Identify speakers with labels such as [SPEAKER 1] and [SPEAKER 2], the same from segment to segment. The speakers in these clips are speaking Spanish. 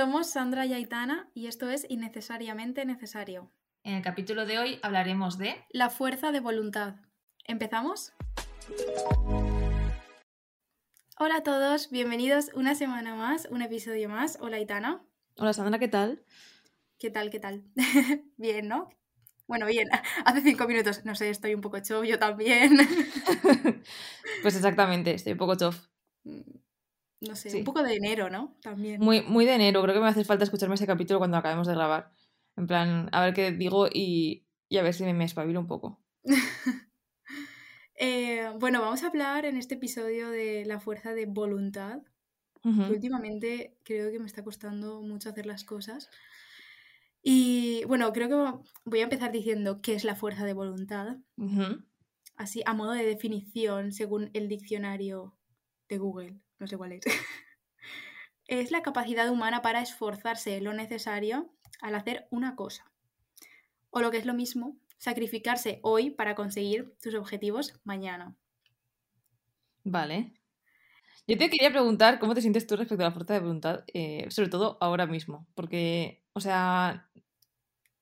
[SPEAKER 1] Somos Sandra y Aitana y esto es Innecesariamente Necesario.
[SPEAKER 2] En el capítulo de hoy hablaremos de
[SPEAKER 1] La fuerza de voluntad. ¿Empezamos? Hola a todos, bienvenidos una semana más, un episodio más. Hola Aitana.
[SPEAKER 2] Hola Sandra, ¿qué tal?
[SPEAKER 1] ¿Qué tal, qué tal? bien, ¿no? Bueno, bien, hace cinco minutos, no sé, estoy un poco chof, yo también.
[SPEAKER 2] pues exactamente, estoy un poco chof.
[SPEAKER 1] No sé, un poco de enero, ¿no? También.
[SPEAKER 2] Muy, muy de enero, creo que me hace falta escucharme ese capítulo cuando acabemos de grabar. En plan, a ver qué digo y, a ver si me, me espabilo un poco.
[SPEAKER 1] Eh, bueno, vamos a hablar en este episodio de la fuerza de voluntad. últimamente creo que me está costando mucho hacer las cosas. Y bueno, creo que voy a empezar diciendo qué es la fuerza de voluntad. Así, a modo de definición, según el diccionario de Google, no sé cuál es. es la capacidad humana para esforzarse lo necesario al hacer una cosa. O lo que es lo mismo, sacrificarse hoy para conseguir tus objetivos mañana.
[SPEAKER 2] Vale. Yo te quería preguntar cómo te sientes tú respecto a la fuerza de voluntad, eh, sobre todo ahora mismo, porque, o sea,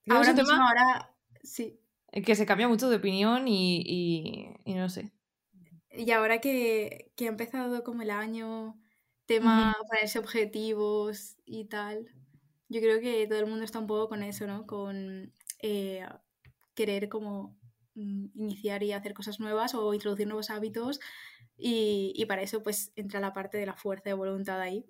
[SPEAKER 1] ahora mismo, ahora sí.
[SPEAKER 2] Que se cambia mucho de opinión y, no sé.
[SPEAKER 1] Y ahora que, que, ha empezado como el año, tema ponerse objetivos y tal, yo creo que todo el mundo está un poco con eso, ¿no? Con eh, querer como mm, iniciar y hacer cosas nuevas o introducir nuevos hábitos y, y, para eso pues entra la parte de la fuerza de voluntad ahí.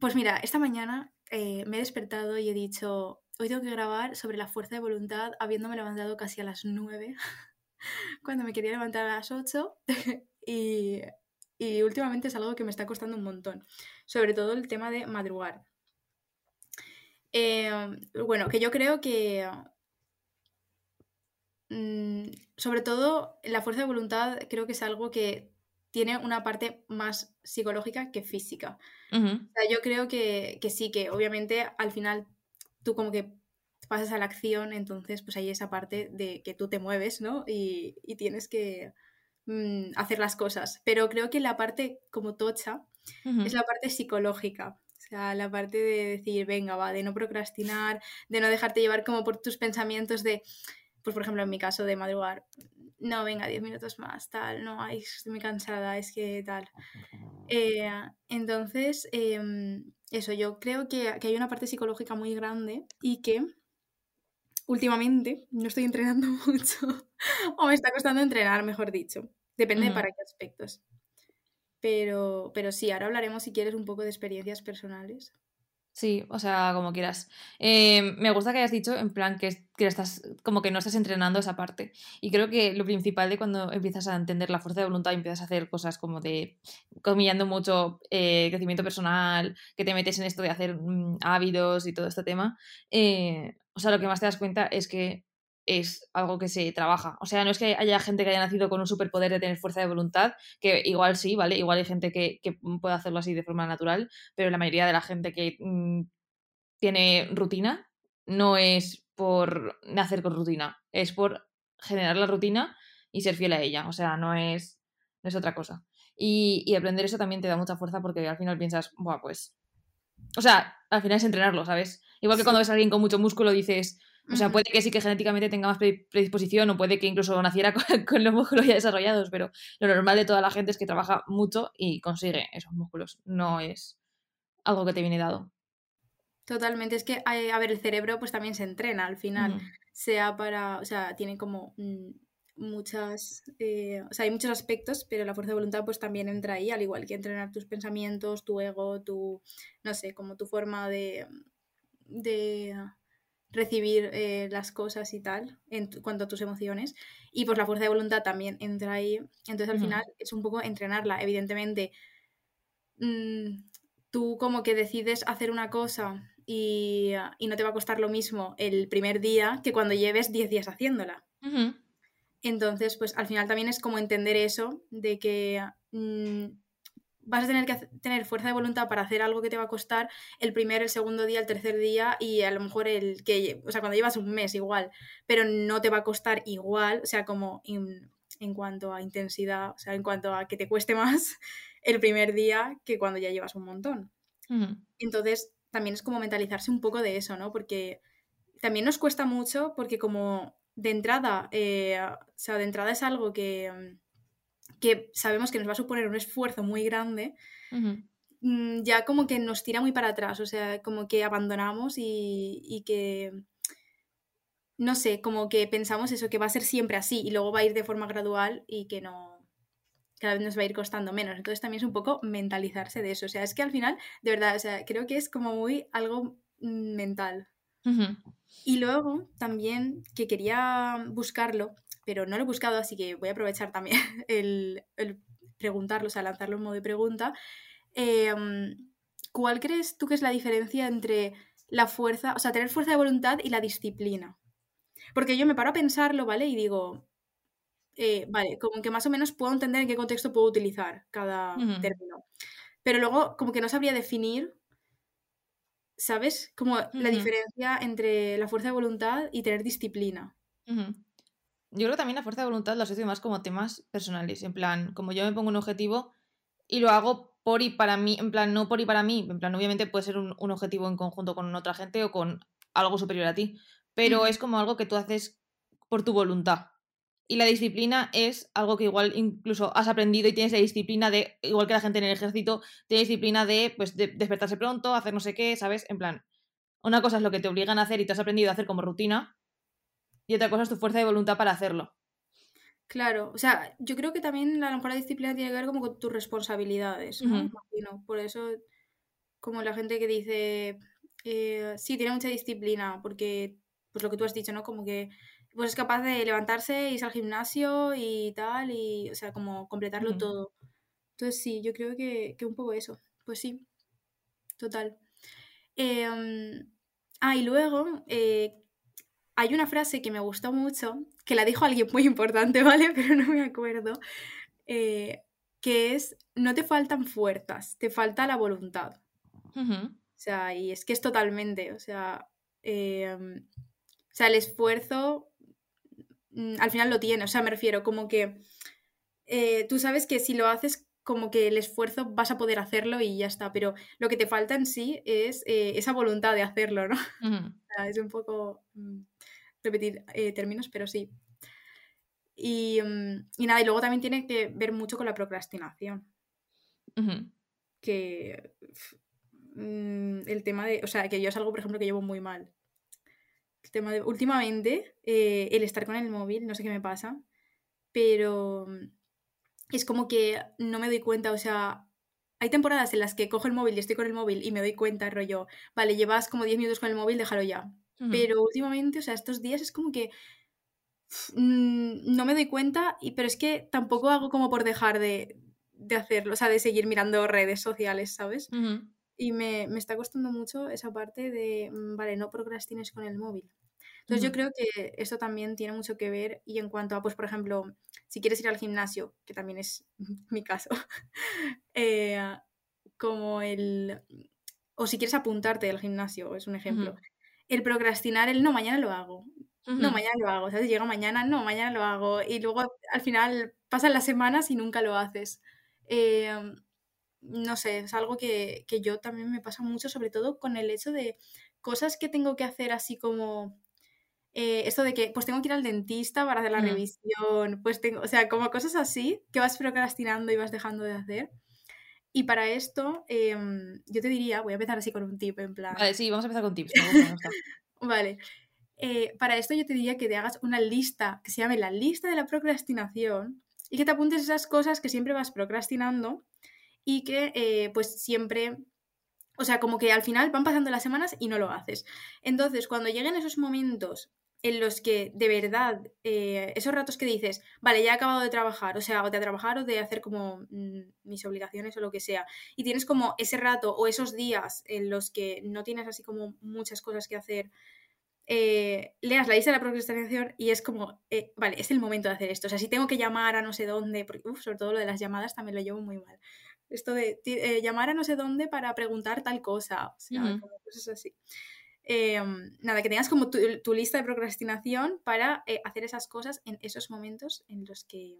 [SPEAKER 1] Pues mira, esta mañana eh, me he despertado y he dicho, hoy tengo que grabar sobre la fuerza de voluntad habiéndome levantado casi a las 9, cuando me quería levantar a las 8 y, y últimamente es algo que me está costando un montón, sobre todo el tema de madrugar. Eh, bueno, que yo creo que mm, sobre todo la fuerza de voluntad creo que es algo que tiene una parte más psicológica que física. o sea, yo creo que, que, sí, que obviamente al final tú como que pasas a la acción, entonces pues hay esa parte de que tú te mueves, ¿no? Y, y tienes que mm, hacer las cosas. Pero creo que la parte como tocha es la parte psicológica. O sea, la parte de decir, venga, va, de no procrastinar, de no dejarte llevar como por tus pensamientos de, pues por ejemplo en mi caso de madrugar, no, venga, 10 minutos más, tal, no, ay, estoy muy cansada, es que tal. Eh, entonces, em, eso, yo creo que, que, hay una parte psicológica muy grande y que últimamente no estoy entrenando mucho, o me está costando entrenar, mejor dicho. Depende de para qué aspectos. Pero, pero sí, ahora hablaremos si quieres un poco de experiencias personales.
[SPEAKER 2] Sí, o sea, como quieras. Eh, me gusta que hayas dicho en plan que, que, estás como que no estás entrenando esa parte. Y creo que lo principal de cuando empiezas a entender la fuerza de voluntad y empiezas a hacer cosas como de comillando mucho eh, crecimiento personal, que te metes en esto de hacer mm, hábitos y todo este tema, eh, o sea, lo que más te das cuenta es que es algo que se trabaja. O sea, no es que haya gente que haya nacido con un superpoder de tener fuerza de voluntad, que igual sí, ¿vale? Igual hay gente que, puede hacerlo así de forma natural, pero la mayoría de la gente que mm, tiene rutina no es por nacer con rutina, es por generar la rutina y ser fiel a ella. O sea, no es, es otra cosa. Y, y aprender eso también te da mucha fuerza porque al final piensas, Buah, pues. O sea, al final es entrenarlo, ¿sabes? Igual que cuando ves a alguien con mucho músculo dices, o sea, puede que sí que genéticamente tenga más predisposición o puede que incluso naciera con, los músculos ya desarrollados, pero lo normal de toda la gente es que trabaja mucho y consigue esos músculos. No es algo que te viene dado.
[SPEAKER 1] Totalmente, es que, a ver, el cerebro pues también se entrena al final, sea para, o sea, tiene como muchas, eh, o sea, hay muchos aspectos, pero la fuerza de voluntad pues también entra ahí, al igual que entrenar tus pensamientos, tu ego, tu, no sé, como tu forma de, de recibir eh, las cosas y tal, en cuanto a tus emociones. Y pues la fuerza de voluntad también entra ahí. Entonces al final es un poco entrenarla. Evidentemente, mm, tú como que decides hacer una cosa y, no te va a costar lo mismo el primer día que cuando lleves 10 días haciéndola. Entonces, pues al final también es como entender eso, de que mm, vas a tener que tener fuerza de voluntad para hacer algo que te va a costar el primer, el segundo día, el tercer día y a lo mejor el que, o sea, cuando llevas un mes igual, pero no te va a costar igual, o sea, como en cuanto a intensidad, o sea, en cuanto a que te cueste más el primer día que cuando ya llevas un montón. Entonces, también es como mentalizarse un poco de eso, ¿no? Porque también nos cuesta mucho porque como de entrada, eh, o sea, de entrada es algo que, que sabemos que nos va a suponer un esfuerzo muy grande, mm, ya como que nos tira muy para atrás, o sea, como que abandonamos y, y que no sé, como que pensamos eso, que va a ser siempre así y luego va a ir de forma gradual y que no, cada vez nos va a ir costando menos. Entonces también es un poco mentalizarse de eso. O sea, es que al final, de verdad, o sea, creo que es como muy algo mm, mental. Y luego también que quería buscarlo, pero no lo he buscado, así que voy a aprovechar también el, preguntarlo, o sea, lanzarlo en modo de pregunta. Em, ¿Cuál crees tú que es la diferencia entre la fuerza, o sea, tener fuerza de voluntad y la disciplina? Porque yo me paro a pensarlo, ¿vale? Y digo, eh, vale, como que más o menos puedo entender en qué contexto puedo utilizar cada término. Pero luego, como que no sabría definir, ¿sabes? Como la diferencia entre la fuerza de voluntad y tener disciplina.
[SPEAKER 2] Yo creo que también la fuerza de voluntad lo asocio más como temas personales. En plan, como yo me pongo un objetivo y lo hago por y para mí, en plan, no por y para mí. En plan, obviamente puede ser un, un objetivo en conjunto con otra gente o con algo superior a ti pero es como algo que tú haces por tu voluntad. Y la disciplina es algo que igual incluso has aprendido y tienes la disciplina de, igual que la gente en el ejército, tienes disciplina de, pues, despertarse pronto, hacer no sé qué, ¿sabes? En plan, una cosa es lo que te obligan a hacer y te has aprendido a hacer como rutina, y otra cosa es tu fuerza de voluntad para hacerlo.
[SPEAKER 1] Claro, o sea, yo creo que también a lo mejor la disciplina tiene que ver como con tus responsabilidades, ¿no? Por eso, como la gente que dice, eh, sí, tiene mucha disciplina, porque pues lo que tú has dicho, ¿no? Como que pues es capaz de levantarse, irse al gimnasio y tal, y, o sea, como completarlo todo. Entonces sí, yo creo que, un poco eso. Pues sí, total. Em, ah, y luego eh, hay una frase que me gustó mucho, que la dijo alguien muy importante, ¿vale? Pero no me acuerdo, eh, que es, no te faltan fuerzas, te falta la voluntad. O sea, y es que es totalmente, o sea, em, o sea, el esfuerzo al final lo tiene, o sea, me refiero como que eh, tú sabes que si lo haces como que el esfuerzo vas a poder hacerlo y ya está, pero lo que te falta en sí es eh, esa voluntad de hacerlo, ¿no? es un poco mm, repetir eh, términos, pero sí. Y, mm, y, nada, y luego también tiene que ver mucho con la procrastinación. Que el tema de, o sea, que yo es algo, por ejemplo, que llevo muy mal tema de... Últimamente, eh, el estar con el móvil, no sé qué me pasa, pero mm, es como que no me doy cuenta, o sea, hay temporadas en las que cojo el móvil y estoy con el móvil y me doy cuenta, rollo, vale, llevas como 10 minutos con el móvil, déjalo ya. Pero últimamente, o sea, estos días es como que mm, no me doy cuenta, y, pero es que tampoco hago como por dejar de, de hacerlo, o sea, de seguir mirando redes sociales, ¿sabes? Y me, me, está costando mucho esa parte de, mm, vale, no procrastines con el móvil. Entonces yo creo que esto también tiene mucho que ver y en cuanto a, pues por ejemplo, si quieres ir al gimnasio, que también es mi caso, eh, como el, o si quieres apuntarte al gimnasio, es un ejemplo, el procrastinar, el no, mañana lo hago, no, mañana lo hago, ¿sabes? Llega mañana, no, mañana lo hago y luego al final pasan las semanas y nunca lo haces. Eh, no sé, es algo que, que yo también me pasa mucho, sobre todo con el hecho de cosas que tengo que hacer así como eh, esto de que pues tengo que ir al dentista para hacer la revisión, pues tengo, o sea, como cosas así que vas procrastinando y vas dejando de hacer. Y para esto, em, yo te diría, voy a empezar así con un tip, en plan.
[SPEAKER 2] Vale, sí, vamos a empezar con tips.
[SPEAKER 1] vale. Eh, para esto yo te diría que te hagas una lista que se llame la lista de la procrastinación y que te apuntes esas cosas que siempre vas procrastinando y que eh, pues siempre o sea, como que al final van pasando las semanas y no lo haces. Entonces, cuando lleguen esos momentos en los que de verdad, eh, esos ratos que dices, vale, ya he acabado de trabajar, o sea, o de trabajar o de hacer como mm, mis obligaciones o lo que sea, y tienes como ese rato o esos días en los que no tienes así como muchas cosas que hacer, eh, leas la lista de la procrastinación y es como, eh, vale, es el momento de hacer esto. O sea, si tengo que llamar a no sé dónde, porque, sobre todo lo de las llamadas también lo llevo muy mal. Esto de llamar a no sé dónde para preguntar tal cosa, o sea, como cosas así. Em, nada, que tengas como tu, lista de procrastinación para eh, hacer esas cosas en esos momentos en los que,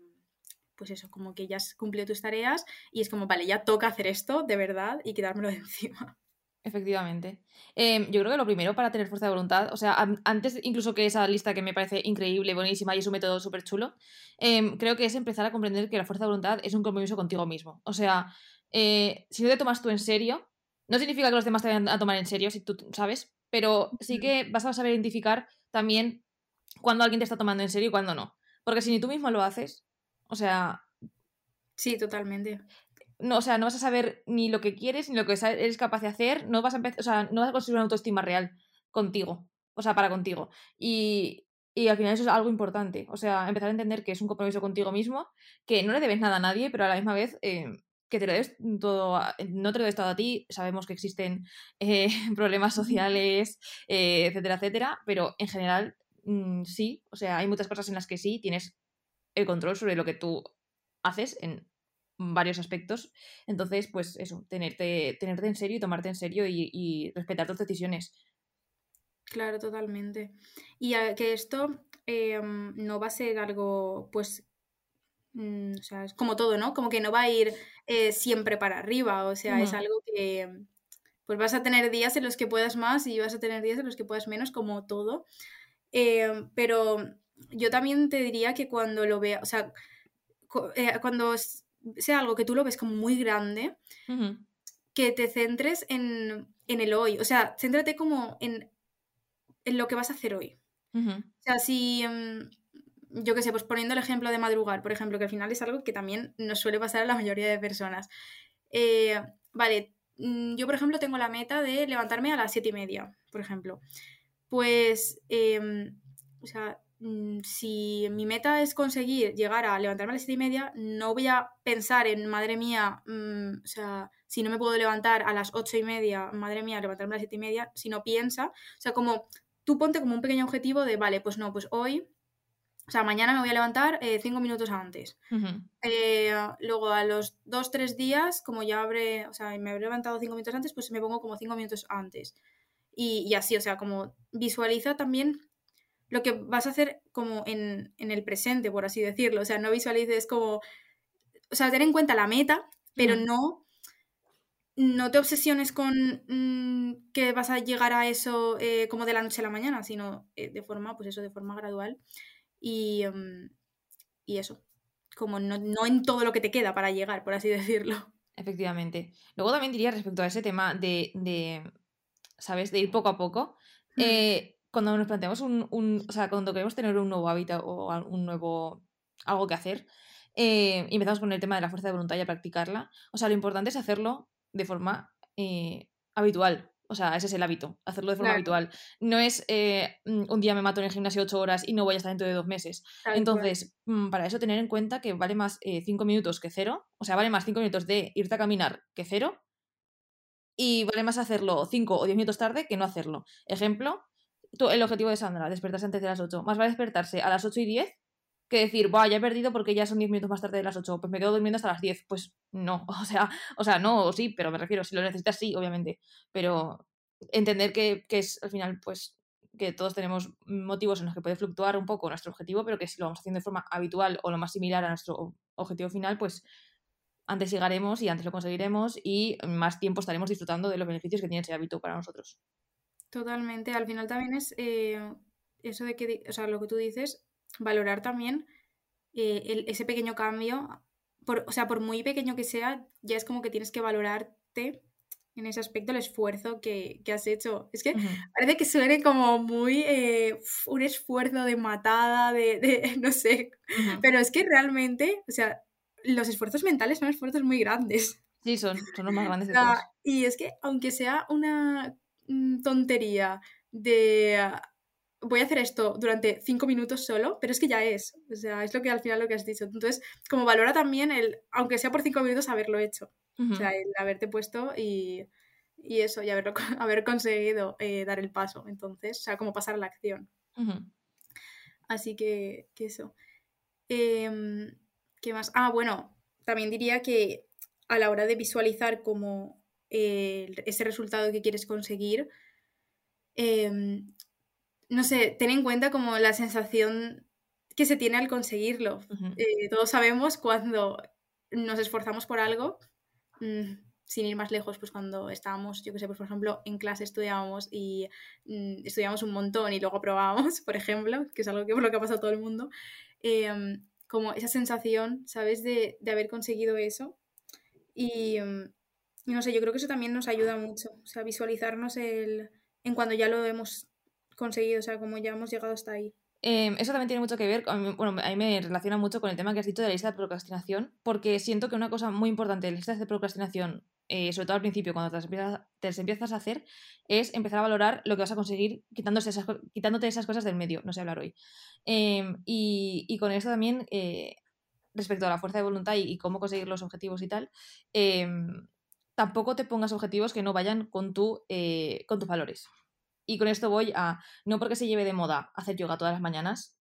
[SPEAKER 1] pues eso, como que ya has cumplido tus tareas y es como, vale, ya toca hacer esto de verdad y quedármelo de encima.
[SPEAKER 2] Efectivamente. Em, yo creo que lo primero para tener fuerza de voluntad, o sea, antes incluso que esa lista que me parece increíble, buenísima y es un método súper chulo, em, creo que es empezar a comprender que la fuerza de voluntad es un compromiso contigo mismo. O sea, eh, si no te tomas tú en serio, no significa que los demás te vayan a tomar en serio, si tú sabes, pero sí que vas a saber identificar también cuando alguien te está tomando en serio y cuando no. Porque si ni tú mismo lo haces, o sea...
[SPEAKER 1] Sí, totalmente
[SPEAKER 2] no, o sea, no vas a saber ni lo que quieres ni lo que eres capaz de hacer, no vas a empezar, o sea, no vas a construir una autoestima real contigo, o sea, para contigo. Y, y al final eso es algo importante, o sea, empezar a entender que es un compromiso contigo mismo, que no le debes nada a nadie, pero a la misma vez eh, que te lo des todo, no te lo des todo a ti, sabemos que existen eh, problemas sociales, eh, etcétera, etcétera, pero en general mm, sí, o sea, hay muchas cosas en las que sí tienes el control sobre lo que tú haces en varios aspectos. Entonces, pues eso, tenerte, tenerte en serio y tomarte en serio y, respetar tus decisiones.
[SPEAKER 1] Claro, totalmente. Y que esto em, no va a ser algo, pues, mm, o sea, es como todo, ¿no? Como que no va a ir eh, siempre para arriba, o sea, es algo que, pues vas a tener días en los que puedas más y vas a tener días en los que puedas menos, como todo. Em, pero yo también te diría que cuando lo vea, o sea, eh, cuando sea algo que tú lo ves como muy grande, que te centres en, el hoy. O sea, céntrate como en, lo que vas a hacer hoy. O sea, si, mm, yo qué sé, pues poniendo el ejemplo de madrugar, por ejemplo, que al final es algo que también nos suele pasar a la mayoría de personas. Eh, vale, mm, yo por ejemplo tengo la meta de levantarme a las siete y media, por ejemplo. Pues, em, o sea, si mi meta es conseguir llegar a levantarme a las siete y media, no voy a pensar en, madre mía, mm, o sea, si no me puedo levantar a las ocho y media, madre mía, levantarme a las siete y media, sino piensa, o sea, como tú ponte como un pequeño objetivo de, vale, pues no, pues hoy, o sea, mañana me voy a levantar eh, cinco minutos antes. Eh, luego a los dos, tres días, como ya habré, o sea, me habré levantado cinco minutos antes, pues me pongo como cinco minutos antes. Y, y así, o sea, como visualiza también lo que vas a hacer como en, el presente, por así decirlo. O sea, no visualices como. O sea, ten en cuenta la meta, pero no. No te obsesiones con mm, que vas a llegar a eso eh, como de la noche a la mañana, sino eh, de forma, pues eso, de forma gradual. Y, mm, y eso. Como no, en todo lo que te queda para llegar, por así decirlo.
[SPEAKER 2] Efectivamente. Luego también diría respecto a ese tema de, ¿sabes? De ir poco a poco. Eh, cuando nos planteamos un, un, o sea, cuando queremos tener un nuevo hábito o un nuevo, algo que hacer, eh, y empezamos con el tema de la fuerza de voluntad y a practicarla, o sea, lo importante es hacerlo de forma eh, habitual. O sea, ese es el hábito, hacerlo de forma habitual. No es eh, mm, un día me mato en el gimnasio ocho horas y no voy a estar dentro de dos meses. Entonces, mm, para eso tener en cuenta que vale más cinco minutos que cero. O sea, vale más cinco minutos de irte a caminar que cero. Y vale más hacerlo cinco o diez minutos tarde que no hacerlo. Ejemplo, el objetivo de Sandra, despertarse antes de las 8. Más vale despertarse a las 8 y 10 que decir, Buah, ya he perdido porque ya son 10 minutos más tarde de las 8, pues me quedo durmiendo hasta las 10. Pues no, o sea, o sea, no, sí, pero me refiero, si lo necesitas, sí, obviamente. Pero entender que, es al final, pues, que todos tenemos motivos en los que puede fluctuar un poco nuestro objetivo, pero que si lo vamos haciendo de forma habitual o lo más similar a nuestro objetivo final, pues antes llegaremos y antes lo conseguiremos y más tiempo estaremos disfrutando de los beneficios que tiene ese hábito para nosotros.
[SPEAKER 1] Totalmente. Al final también es eh, eso de que, o sea, lo que tú dices, valorar también eh, ese pequeño cambio. Por, o sea, por muy pequeño que sea, ya es como que tienes que valorarte en ese aspecto el esfuerzo que, has hecho. Es que parece que suene como muy eh, un esfuerzo de matada, de, no sé, pero es que realmente, o sea, los esfuerzos mentales son esfuerzos muy grandes.
[SPEAKER 2] Sí, son, son los más grandes de todos.
[SPEAKER 1] Y es que aunque sea una tontería de ah, voy a hacer esto durante cinco minutos solo, pero es que ya es. O sea, es lo que al final lo que has dicho. Entonces, como valora también el, aunque sea por cinco minutos, haberlo hecho. O sea, el haberte puesto y, eso, y haberlo, haber conseguido eh, dar el paso. Entonces, o sea, como pasar a la acción. Así que, que eso. Em, ¿Qué más? Ah, bueno, también diría que a la hora de visualizar como ese resultado que quieres conseguir, em, no sé, ten en cuenta como la sensación que se tiene al conseguirlo. Eh, todos sabemos cuando nos esforzamos por algo, mm, sin ir más lejos, pues cuando estábamos, yo que sé, pues por ejemplo, en clase estudiábamos y mm, estudiábamos un montón y luego aprobábamos, por ejemplo, que es algo que por lo que ha pasado todo el mundo, em, como esa sensación, ¿sabes?, de, de haber conseguido eso. Y, mm, y, no sé, yo creo que eso también nos ayuda mucho, o sea, visualizarnos el, en cuando ya lo hemos conseguido, o sea, como ya hemos llegado hasta ahí.
[SPEAKER 2] Em, eso también tiene mucho que ver, bueno, a mí me relaciona mucho con el tema que has dicho de la lista de procrastinación, porque siento que una cosa muy importante de la lista de procrastinación, eh, sobre todo al principio, cuando te las, empiezas, empiezas, a hacer, es empezar a valorar lo que vas a conseguir quitándose quitándote esas cosas del medio, no sé hablar hoy. Em, y, con esto también, eh, respecto a la fuerza de voluntad y, cómo conseguir los objetivos y tal, em, tampoco te pongas objetivos que no vayan con, tu, eh, con tus valores. Y con esto voy a, no porque se lleve de moda hacer yoga todas las mañanas,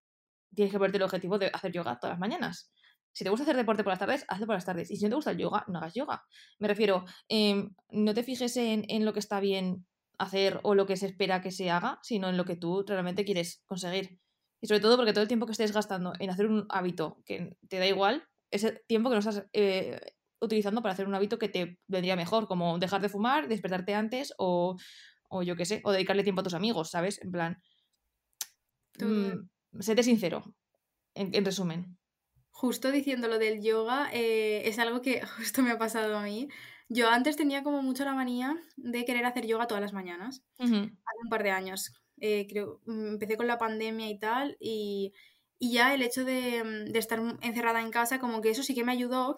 [SPEAKER 2] tienes que ponerte el objetivo de hacer yoga todas las mañanas. Si te gusta hacer deporte por las tardes, hazlo por las tardes. Y si no te gusta el yoga, no hagas yoga. Me refiero, em, no te fijes en, en, lo que está bien hacer o lo que se espera que se haga, sino en lo que tú realmente quieres conseguir. Y sobre todo porque todo el tiempo que estés gastando en hacer un hábito que te da igual, ese tiempo que no estás eh, utilizando para hacer un hábito que te vendría mejor, como dejar de fumar, despertarte antes o, o yo qué sé, o dedicarle tiempo a tus amigos, ¿sabes? En plan, mm, séte sincero, en, resumen.
[SPEAKER 1] Justo diciendo lo del yoga, eh, es algo que justo me ha pasado a mí. Yo antes tenía como mucho la manía de querer hacer yoga todas las mañanas, hace un par de años. Eh, creo, mm, empecé con la pandemia y tal, y, ya el hecho de, mm, de, estar encerrada en casa, como que eso sí que me ayudó,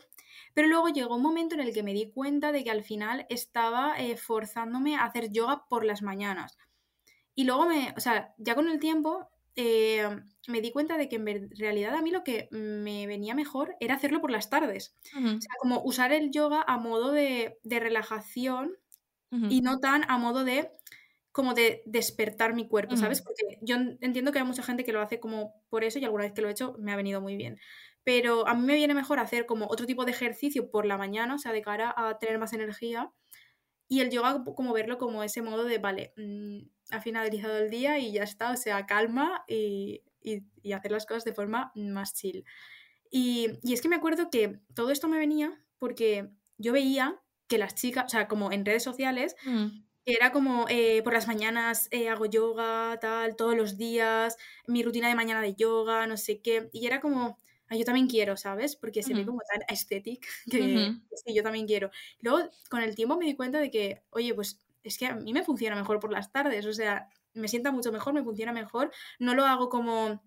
[SPEAKER 1] pero luego llegó un momento en el que me di cuenta de que al final estaba eh, forzándome a hacer yoga por las mañanas. Y luego me, o sea, ya con el tiempo eh, me di cuenta de que en realidad a mí lo que me venía mejor era hacerlo por las tardes. O sea, como usar el yoga a modo de, relajación y no tan a modo de como de despertar mi cuerpo, ¿sabes? Porque yo entiendo que hay mucha gente que lo hace como por eso y alguna vez que lo he hecho me ha venido muy bien pero a mí me viene mejor hacer como otro tipo de ejercicio por la mañana, o sea, de cara a tener más energía. Y el yoga, como verlo como ese modo de, vale, mm, ha finalizado el día y ya está, o sea, calma y, y, hacer las cosas de forma más chill. Y, y, es que me acuerdo que todo esto me venía porque yo veía que las chicas, o sea, como en redes sociales, mm. Era como eh, por las mañanas eh, hago yoga, tal, todos los días, mi rutina de mañana de yoga, no sé qué, y era como, Ah, yo también quiero, ¿sabes? Porque se ve como tan estético que, sí, yo también quiero. Luego, con el tiempo me di cuenta de que, oye, pues es que a mí me funciona mejor por las tardes, o sea, me sienta mucho mejor, me funciona mejor. No lo hago como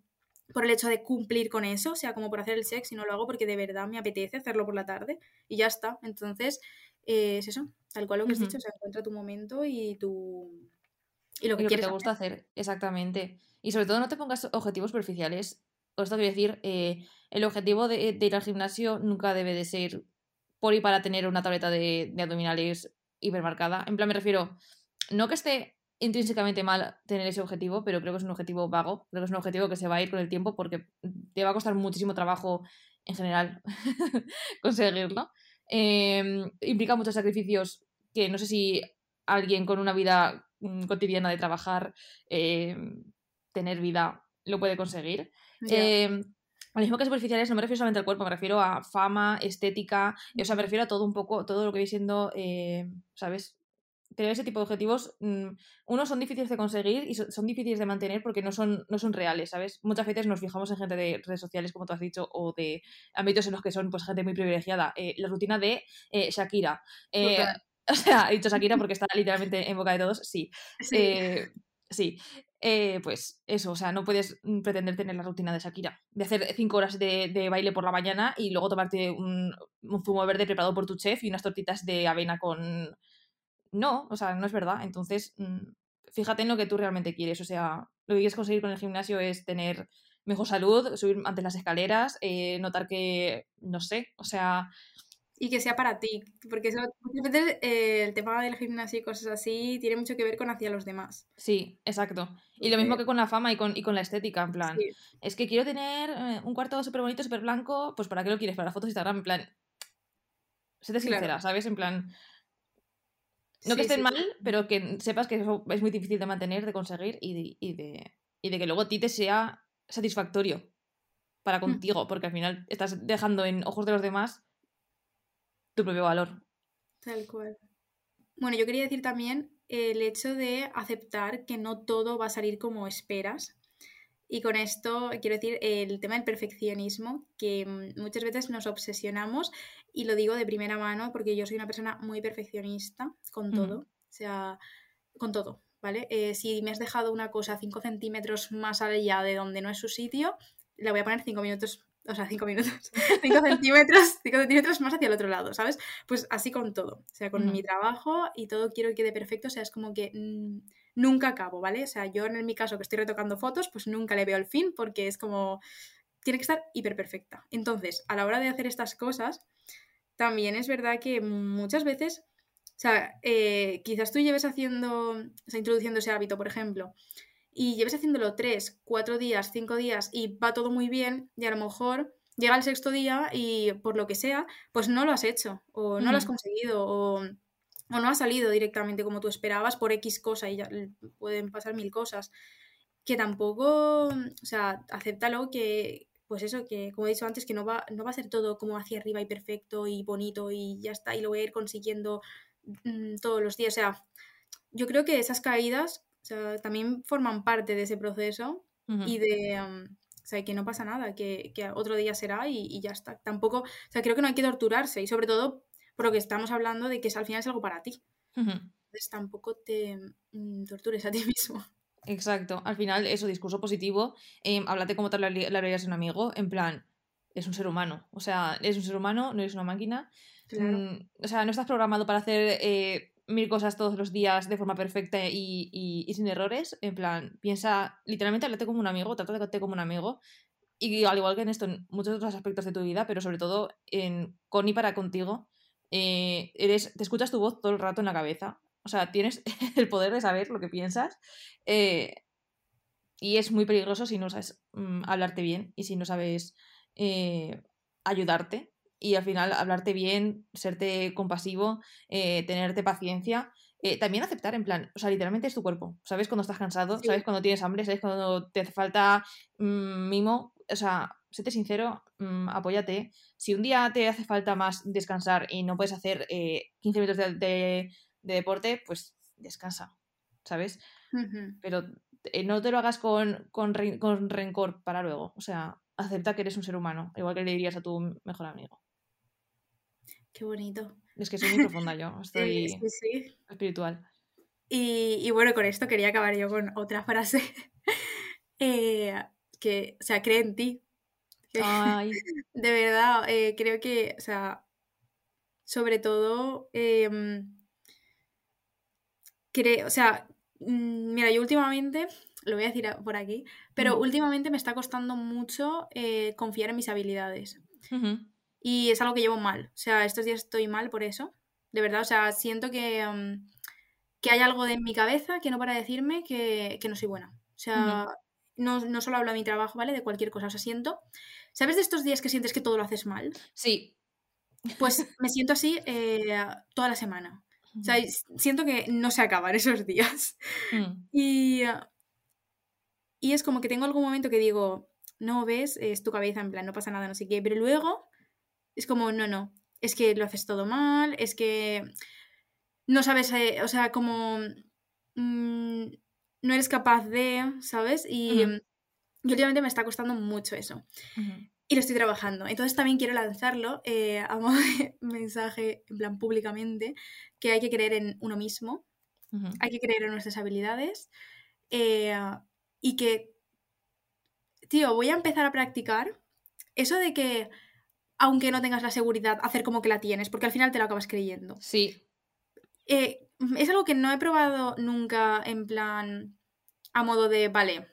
[SPEAKER 1] por el hecho de cumplir con eso, o sea, como por hacer el sex, sino lo hago porque de verdad me apetece hacerlo por la tarde y ya está. Entonces, eh, es eso, tal cual lo que has dicho, o sea, encuentra tu momento y tu...
[SPEAKER 2] Y lo que, quieres te gusta hacer. exactamente. Y sobre todo no te pongas objetivos superficiales esto quiero decir, eh, el objetivo de, ir al gimnasio nunca debe de ser por y para tener una tableta de, abdominales hipermarcada. En plan, me refiero, no que esté intrínsecamente mal tener ese objetivo, pero creo que es un objetivo vago, creo que es un objetivo que se va a ir con el tiempo porque te va a costar muchísimo trabajo en general conseguirlo. Em, implica muchos sacrificios que no sé si alguien con una vida mm, cotidiana de trabajar, em, tener vida, lo puede conseguir. Eh, lo mismo que superficiales, no me refiero solamente al cuerpo, me refiero a fama, estética, o sea, me refiero a todo un poco, todo lo que viene siendo, eh, ¿sabes? Tener ese tipo de objetivos, mm, unos son difíciles de conseguir y son, difíciles de mantener porque no son, no son reales, ¿sabes? Muchas veces nos fijamos en gente de redes sociales, como tú has dicho, o de ámbitos en los que son pues gente muy privilegiada. Eh, la rutina de eh, Shakira. o sea, he dicho Shakira porque está literalmente en boca de todos, sí. Sí. sí. Eh, pues eso, o sea, no puedes mm, pretender tener la rutina de Shakira, de hacer cinco horas de, baile por la mañana y luego tomarte un, zumo verde preparado por tu chef y unas tortitas de avena con... No, o sea, no es verdad. Entonces, mm, fíjate en lo que tú realmente quieres. O sea, lo que quieres conseguir con el gimnasio es tener mejor salud, subir antes las escaleras, eh, notar que, no sé, o sea,
[SPEAKER 1] y que sea para ti, porque eso, eh, el tema del gimnasio y cosas así tiene mucho que ver con hacia los demás.
[SPEAKER 2] Sí, exacto. Y lo mismo que con la fama y con, y con la estética, en plan, es que quiero tener eh, un cuarto súper bonito, súper blanco, pues ¿para qué lo quieres? Para fotos de Instagram, en plan, sé te sincera, ¿sabes? En plan, no que estén mal, pero que sepas que eso es muy difícil de mantener, de conseguir y de, y de, y de que luego a ti te sea satisfactorio para hmm. contigo, porque al final estás dejando en ojos de los demás tu propio valor.
[SPEAKER 1] Tal cual. Bueno, yo quería decir también el hecho de aceptar que no todo va a salir como esperas. Y con esto quiero decir el tema del perfeccionismo, que mm, muchas veces nos obsesionamos, y lo digo de primera mano porque yo soy una persona muy perfeccionista con todo, o sea, con todo, ¿vale? Eh, si me has dejado una cosa 5 centímetros más allá de donde no es su sitio, le voy a poner 5 minutos o sea, 5 minutos, 5 centímetros, 5 centímetros más hacia el otro lado, ¿sabes? Pues así con todo, o sea, con mi trabajo y todo quiero que quede perfecto, o sea, es como que mm, nunca acabo, ¿vale? O sea, yo en mi caso que estoy retocando fotos, pues nunca le veo el fin porque es como, tiene que estar hiper perfecta. Entonces, a la hora de hacer estas cosas, también es verdad que muchas veces, o sea, eh, quizás tú lleves haciendo, o sea, introduciendo ese hábito, por ejemplo, y lleves haciéndolo tres, cuatro días, cinco días y va todo muy bien y a lo mejor llega el sexto día y por lo que sea, pues no lo has hecho o no lo has conseguido o, no ha salido directamente como tú esperabas por X cosa y ya pueden pasar mil cosas. Que tampoco, o sea, acéptalo que, pues eso, que como he dicho antes, que no va, no va a ser todo como hacia arriba y perfecto y bonito y ya está, y lo voy a ir consiguiendo mm, todos los días. O sea, yo creo que esas caídas sea, también forman parte de ese proceso y de... o sea, que no pasa nada, que, otro día será y, ya está. Tampoco, o sea, creo que no hay que torturarse y sobre todo por lo que estamos hablando de que al final es algo para ti. Entonces tampoco te mm, tortures a ti mismo.
[SPEAKER 2] Exacto. Al final, eso, discurso positivo, eh, háblate como tal le hablarías a un amigo, en plan, es un ser humano. O sea, es un ser humano, no eres una máquina. Mm, o sea, no estás programado para hacer eh, mil cosas todos los días de forma perfecta y, sin errores. En plan, piensa, literalmente, háblate como un amigo, trata de como un amigo. Y al igual que en esto, en muchos otros aspectos de tu vida, pero sobre todo en con y para contigo, eh, eres, te escuchas tu voz todo el rato en la cabeza. O sea, tienes el poder de saber lo que piensas. Eh, y es muy peligroso si no sabes mm, hablarte bien y si no sabes eh, ayudarte y al final hablarte bien, serte compasivo, eh, tenerte paciencia. Eh, también aceptar en plan, o sea, literalmente es tu cuerpo. Sabes cuando estás cansado, sabes cuando tienes hambre, sabes cuando te hace falta mm, mimo. O sea, séte sincero, mm, apóyate. Si un día te hace falta más descansar y no puedes hacer 15 eh, minutos de, deporte, pues descansa, ¿sabes? Pero no te lo hagas con, con, con rencor para luego. O sea, acepta que eres un ser humano, igual que le dirías a tu mejor amigo.
[SPEAKER 1] Qué bonito.
[SPEAKER 2] Es que soy muy profunda yo, estoy espiritual.
[SPEAKER 1] Y, bueno, con esto quería acabar yo con otra frase. Eh, que, o sea, cree en ti. de verdad, eh, creo que, o sea, sobre todo, em, o sea, mm, mira, yo últimamente, lo voy a decir por aquí, pero últimamente me está costando mucho eh, confiar en mis habilidades. Y es algo que llevo mal. O sea, estos días estoy mal por eso. De verdad, o sea, siento que, mm, que hay algo de mi cabeza que no para decirme que, no soy buena. O sea, no, solo hablo de mi trabajo, ¿vale? De cualquier cosa. O sea, siento. ¿Sabes de estos días que sientes que todo lo haces mal?
[SPEAKER 2] Sí.
[SPEAKER 1] Pues me siento así eh, toda la semana. O sea, siento que no se acaban esos días. Mm. Y, y es como que tengo algún momento que digo, no ves, es tu cabeza, en plan, no pasa nada, no sé qué. Pero luego es como, no, no, es que lo haces todo mal, es que no sabes, eh, o sea, como mm, no eres capaz de, ¿sabes? Y, últimamente me está costando mucho eso. Y lo estoy trabajando. Entonces también quiero lanzarlo eh, a modo de mensaje, en plan públicamente, que hay que creer en uno mismo, hay que creer en nuestras habilidades eh, y que, tío, voy a empezar a practicar eso de que aunque no tengas la seguridad, hacer como que la tienes, porque al final te lo acabas creyendo.
[SPEAKER 2] Sí.
[SPEAKER 1] Eh, es algo que no he probado nunca en plan a modo de, vale,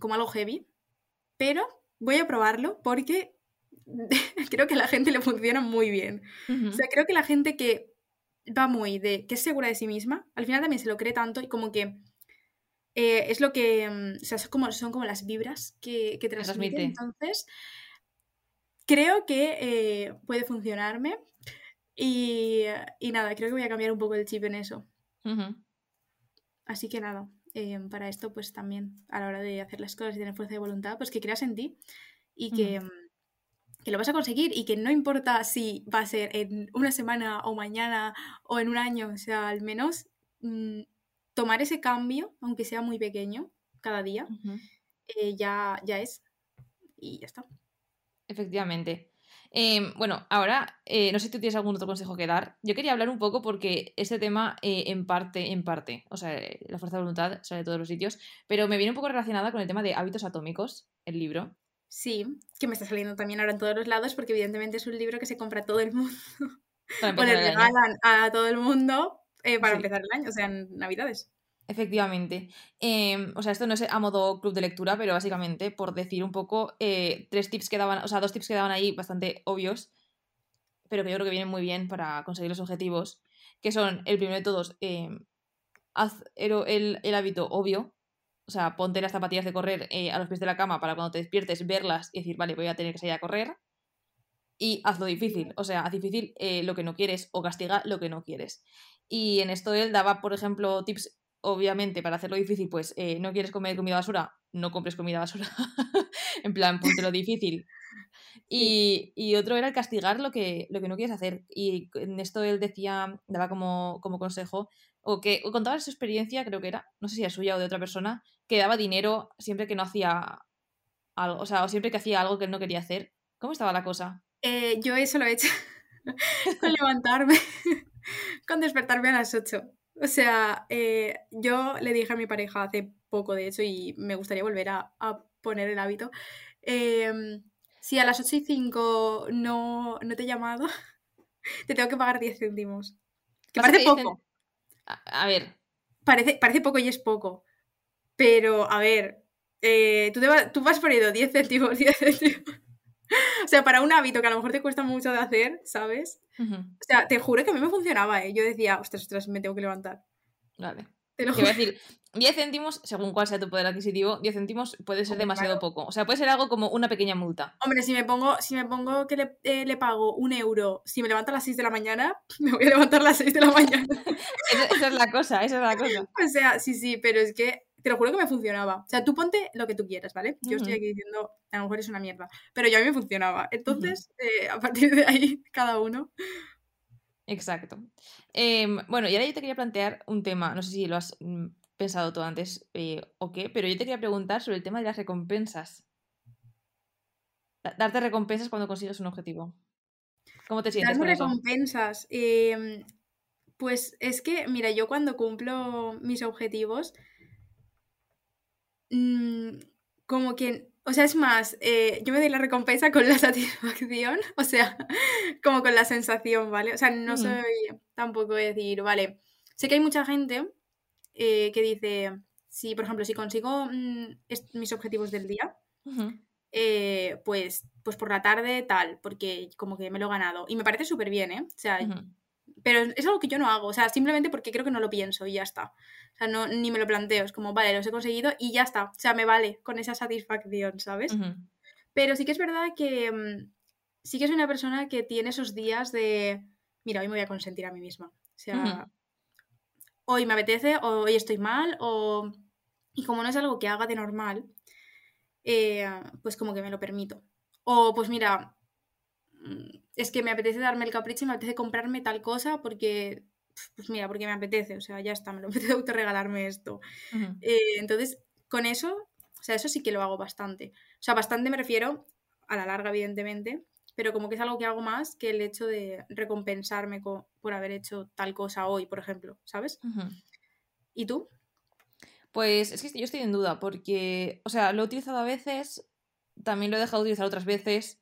[SPEAKER 1] como algo heavy, pero voy a probarlo porque creo que a la gente le funciona muy bien. O sea, creo que la gente que va muy de que es segura de sí misma, al final también se lo cree tanto y como que eh, es lo que, mm, o sea, son como, son como las vibras que, que transmite. Entonces, creo que eh, puede funcionarme. Y, nada, creo que voy a cambiar un poco el chip en eso. Así que nada, em, para esto pues también a la hora de hacer las cosas y tener fuerza de voluntad, pues que creas en ti y que, que lo vas a conseguir y que no importa si va a ser en una semana o mañana o en un año, o sea, al menos mm, tomar ese cambio, aunque sea muy pequeño, cada día, eh, ya, ya es. Y ya está.
[SPEAKER 2] Efectivamente. Em, bueno, ahora, eh, no sé si tú tienes algún otro consejo que dar. Yo quería hablar un poco porque este tema, eh, en parte, en parte, o sea, la fuerza de voluntad sale de todos los sitios, pero me viene un poco relacionada con el tema de hábitos atómicos, el libro.
[SPEAKER 1] Sí, que me está saliendo también ahora en todos los lados porque evidentemente es un libro que se compra todo el mundo. o le regalan a todo el mundo para empezar el año, o sea, en Navidades.
[SPEAKER 2] Efectivamente. Em, o sea, esto no es a modo club de lectura, pero básicamente, por decir un poco, eh, tres tips que daban, o sea, dos tips que daban ahí bastante obvios, pero que yo creo que vienen muy bien para conseguir los objetivos, que son, el primero de todos, em, haz el, hábito obvio, o sea, ponte las zapatillas de correr eh, a los pies de la cama para cuando te despiertes verlas y decir, vale, voy a tener que salir a correr. Y hazlo difícil, o sea, haz difícil eh, lo que no quieres o castiga lo que no quieres. Y en esto él daba, por ejemplo, tips obviamente, para hacerlo difícil, pues eh, no quieres comer comida basura, no compres comida basura. en plan, lo difícil. Y, y, otro era el castigar lo que, lo que no quieres hacer. Y en esto él decía, daba como, como consejo, o que o contaba su experiencia, creo que era, no sé si era suya o de otra persona, que daba dinero siempre que no hacía algo, o sea, o siempre que hacía algo que él no quería hacer. ¿Cómo estaba la cosa?
[SPEAKER 1] Eh, yo eso lo he hecho con levantarme, con despertarme a las 8. O sea, eh, yo le dije a mi pareja hace poco, de hecho, y me gustaría volver a, poner el hábito. Em, si a las 8 y 5 no, te he llamado, te tengo que pagar 10 céntimos. Que parece poco.
[SPEAKER 2] A, ver.
[SPEAKER 1] Parece, parece poco y es poco. Pero, a ver, eh, tú, te tú vas poniendo 10 céntimos, 10 céntimos. o sea, para un hábito que a lo mejor te cuesta mucho de hacer, ¿sabes? O sea, te juro que a mí me funcionaba, ¿eh? Yo decía, ostras, ostras, me tengo que levantar.
[SPEAKER 2] Vale. Te lo juro. decir, 10 céntimos, según cuál sea tu poder adquisitivo, 10 céntimos puede ser demasiado poco. O sea, puede ser algo como una pequeña multa.
[SPEAKER 1] Hombre, si me pongo, si me pongo que le, eh, le pago un euro, si me levanto a las 6 de la mañana, me voy a levantar a las 6 de la mañana.
[SPEAKER 2] esa, es la cosa, esa es la cosa.
[SPEAKER 1] O sea, sí, sí, pero es que te lo juro que me funcionaba. O sea, tú ponte lo que tú quieras, ¿vale? Yo estoy aquí diciendo, a lo mejor es una mierda, pero yo a mí me funcionaba. Entonces, eh, a partir de ahí, cada uno.
[SPEAKER 2] Exacto. Em, bueno, y ahora yo te quería plantear un tema, no sé si lo has mm, pensado tú antes eh, o qué, pero yo te quería preguntar sobre el tema de las recompensas. Darte recompensas cuando consigues un objetivo. ¿Cómo te sientes?
[SPEAKER 1] Darme recompensas. Em, pues es que, mira, yo cuando cumplo mis objetivos, Mm, como que, o sea, es más, eh, yo me doy la recompensa con la satisfacción, o sea, como con la sensación, ¿vale? O sea, no soy tampoco decir, vale, sé que hay mucha gente eh, que dice, si, por ejemplo, si consigo mm, mis objetivos del día, eh, pues, pues por la tarde tal, porque como que me lo he ganado. Y me parece súper bien, ¿eh? O sea, pero es algo que yo no hago, o sea, simplemente porque creo que no lo pienso y ya está. O sea, no, ni me lo planteo, es como, vale, los he conseguido y ya está. O sea, me vale con esa satisfacción, ¿sabes? Pero sí que es verdad que mm, sí que soy una persona que tiene esos días de, mira, hoy me voy a consentir a mí misma. O sea, hoy me apetece, o hoy estoy mal, o... Y como no es algo que haga de normal, eh, pues como que me lo permito. O pues mira, es que me apetece darme el capricho y me apetece comprarme tal cosa porque pues mira, porque me apetece, o sea, ya está, me lo apetece autorregalarme esto. Eh, entonces, con eso, o sea, eso sí que lo hago bastante. O sea, bastante me refiero a la larga, evidentemente, pero como que es algo que hago más que el hecho de recompensarme por haber hecho tal cosa hoy, por ejemplo, ¿sabes? ¿Y tú?
[SPEAKER 2] Pues es que yo estoy en duda, porque, o sea, lo he utilizado a veces, también lo he dejado de utilizar otras veces.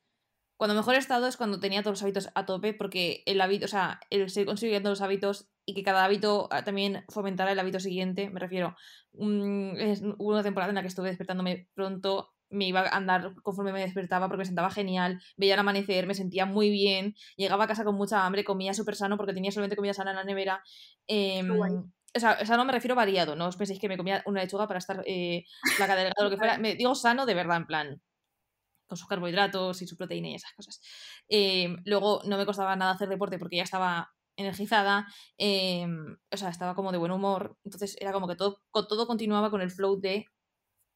[SPEAKER 2] Cuando mejor he estado es cuando tenía todos los hábitos a tope, porque el hábito, o sea, el seguir consiguiendo los hábitos y que cada hábito ah, también fomentara el hábito siguiente, me refiero. hubo una temporada en la que estuve despertándome pronto, me iba a andar conforme me despertaba porque me sentaba genial, veía el amanecer, me sentía muy bien, llegaba a casa con mucha hambre, comía súper sano porque tenía solamente comida sana en la nevera. Eh, o sea, sano me refiero variado, no os penséis que me comía una lechuga para estar eh, placa delgada o lo que fuera. Me digo sano de verdad, en plan, con sus carbohidratos y su proteína y esas cosas. Em, luego no me costaba nada hacer deporte porque ya estaba energizada, em, o sea, estaba como de buen humor, entonces era como que todo, todo continuaba con el flow de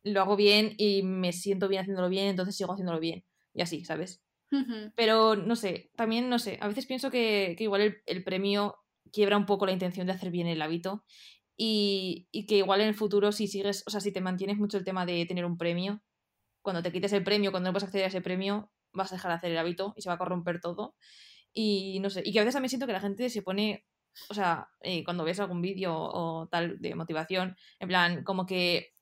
[SPEAKER 2] lo hago bien y me siento bien haciéndolo bien, entonces sigo haciéndolo bien. Y así, ¿sabes? Pero no sé, también no sé, a veces pienso que, igual el, premio quiebra un poco la intención de hacer bien el hábito y, y, que igual en el futuro si sigues, o sea, si te mantienes mucho el tema de tener un premio, cuando te quites el premio, cuando no puedes acceder a ese premio, vas a dejar de hacer el hábito y se va a corromper todo. Y no sé, y que a veces también siento que la gente se pone, o sea, eh, cuando ves algún vídeo o tal de motivación, en plan, como que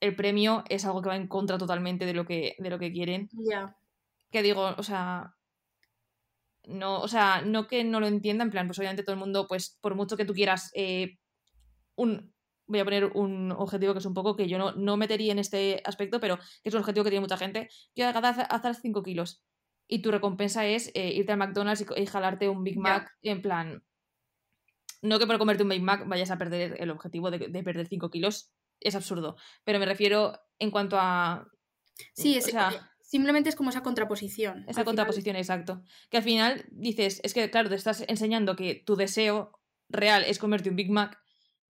[SPEAKER 2] el premio es algo que va en contra totalmente de lo que, de lo que quieren. Ya. Que digo, o sea, no, o sea, no que no lo entienda, en plan, pues obviamente todo el mundo, pues por mucho que tú quieras eh, un, voy a poner un objetivo que es un poco que yo no, no metería en este aspecto, pero que es un objetivo que tiene mucha gente, quiero hacer 5 kilos y tu recompensa es eh, irte al McDonald's y, jalarte un Big Mac en plan, no que por comerte un Big Mac vayas a perder el objetivo de, de perder 5 kilos, es absurdo, pero me refiero en cuanto a...
[SPEAKER 1] Sí, es, simplemente es como esa contraposición.
[SPEAKER 2] Esa contraposición, exacto. Que al final dices, es que claro, te estás enseñando que tu deseo real es comerte un Big Mac,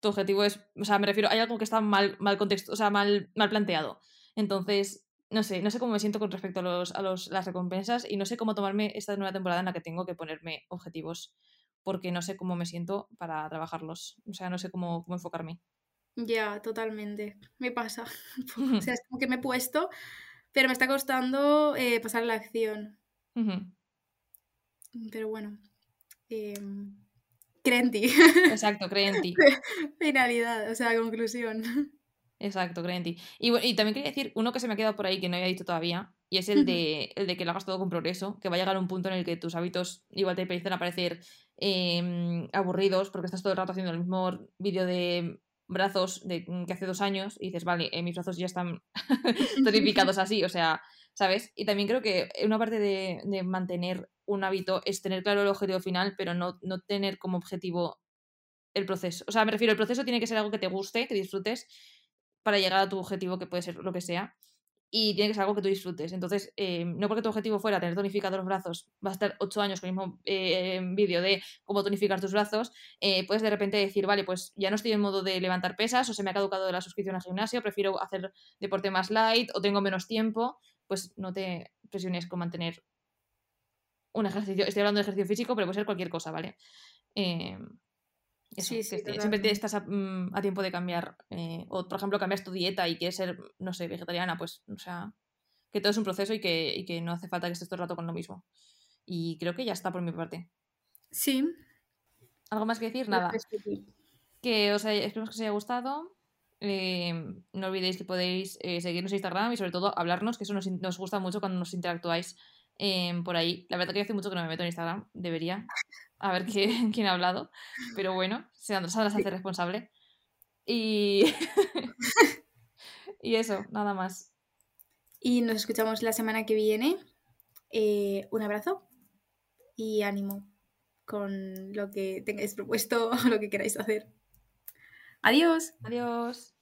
[SPEAKER 2] tu objetivo es, o sea, me refiero, hay algo que está mal, mal contexto, o sea, mal, mal planteado. Entonces, no sé, no sé cómo me siento con respecto a, los, a los, las recompensas y no sé cómo tomarme esta nueva temporada en la que tengo que ponerme objetivos porque no sé cómo me siento para trabajarlos. O sea, no sé cómo, cómo enfocarme.
[SPEAKER 1] Ya, totalmente. Me pasa. o sea, es como que me he puesto, pero me está costando eh, pasar la acción. Pero bueno. Eh, creen ti.
[SPEAKER 2] Exacto, creen en ti.
[SPEAKER 1] Finalidad, o sea, conclusión.
[SPEAKER 2] Exacto, creen en ti. Y, y, también quería decir uno que se me ha quedado por ahí que no había dicho todavía, y es el de, el de que lo hagas todo con progreso, que va a llegar a un punto en el que tus hábitos igual te empiezan a parecer em, aburridos porque estás todo el rato haciendo el mismo vídeo de brazos de, que hace dos años y dices, vale, eh, mis brazos ya están tonificados así, o sea, ¿sabes? Y también creo que una parte de, de, mantener un hábito es tener claro el objetivo final, pero no, no tener como objetivo el proceso. O sea, me refiero, el proceso tiene que ser algo que te guste, que disfrutes para llegar a tu objetivo, que puede ser lo que sea. Y tiene que ser algo que tú disfrutes. Entonces, eh, no porque tu objetivo fuera tener tonificados los brazos, vas a estar ocho años con el mismo eh, vídeo de cómo tonificar tus brazos, eh, puedes de repente decir, vale, pues ya no estoy en modo de levantar pesas o se me ha caducado la suscripción al gimnasio, prefiero hacer deporte más light o tengo menos tiempo, pues no te presiones con mantener un ejercicio. Estoy hablando de ejercicio físico, pero puede ser cualquier cosa, ¿vale? sí, sí, siempre estás mm, a, tiempo de cambiar. Eh, o, por ejemplo, cambias tu dieta y quieres ser, no sé, vegetariana, pues, o sea, que todo es un proceso y que, que no hace falta que estés todo el rato con lo mismo. Y creo que ya está por mi parte. Sí. ¿Algo más que decir? Nada. Que os haya, esperemos que os haya gustado. Eh, no olvidéis que podéis eh, seguirnos en Instagram y sobre todo hablarnos, que eso nos, nos gusta mucho cuando nos interactuáis por ahí. La verdad que hace mucho que no me meto en Instagram, debería a ver quién, quién ha hablado, pero bueno, se las hace responsable. Y... y eso, nada más.
[SPEAKER 1] Y nos escuchamos la semana que viene. Eh, un abrazo y ánimo con lo que tengáis propuesto o lo que queráis hacer. Adiós.
[SPEAKER 2] Adiós.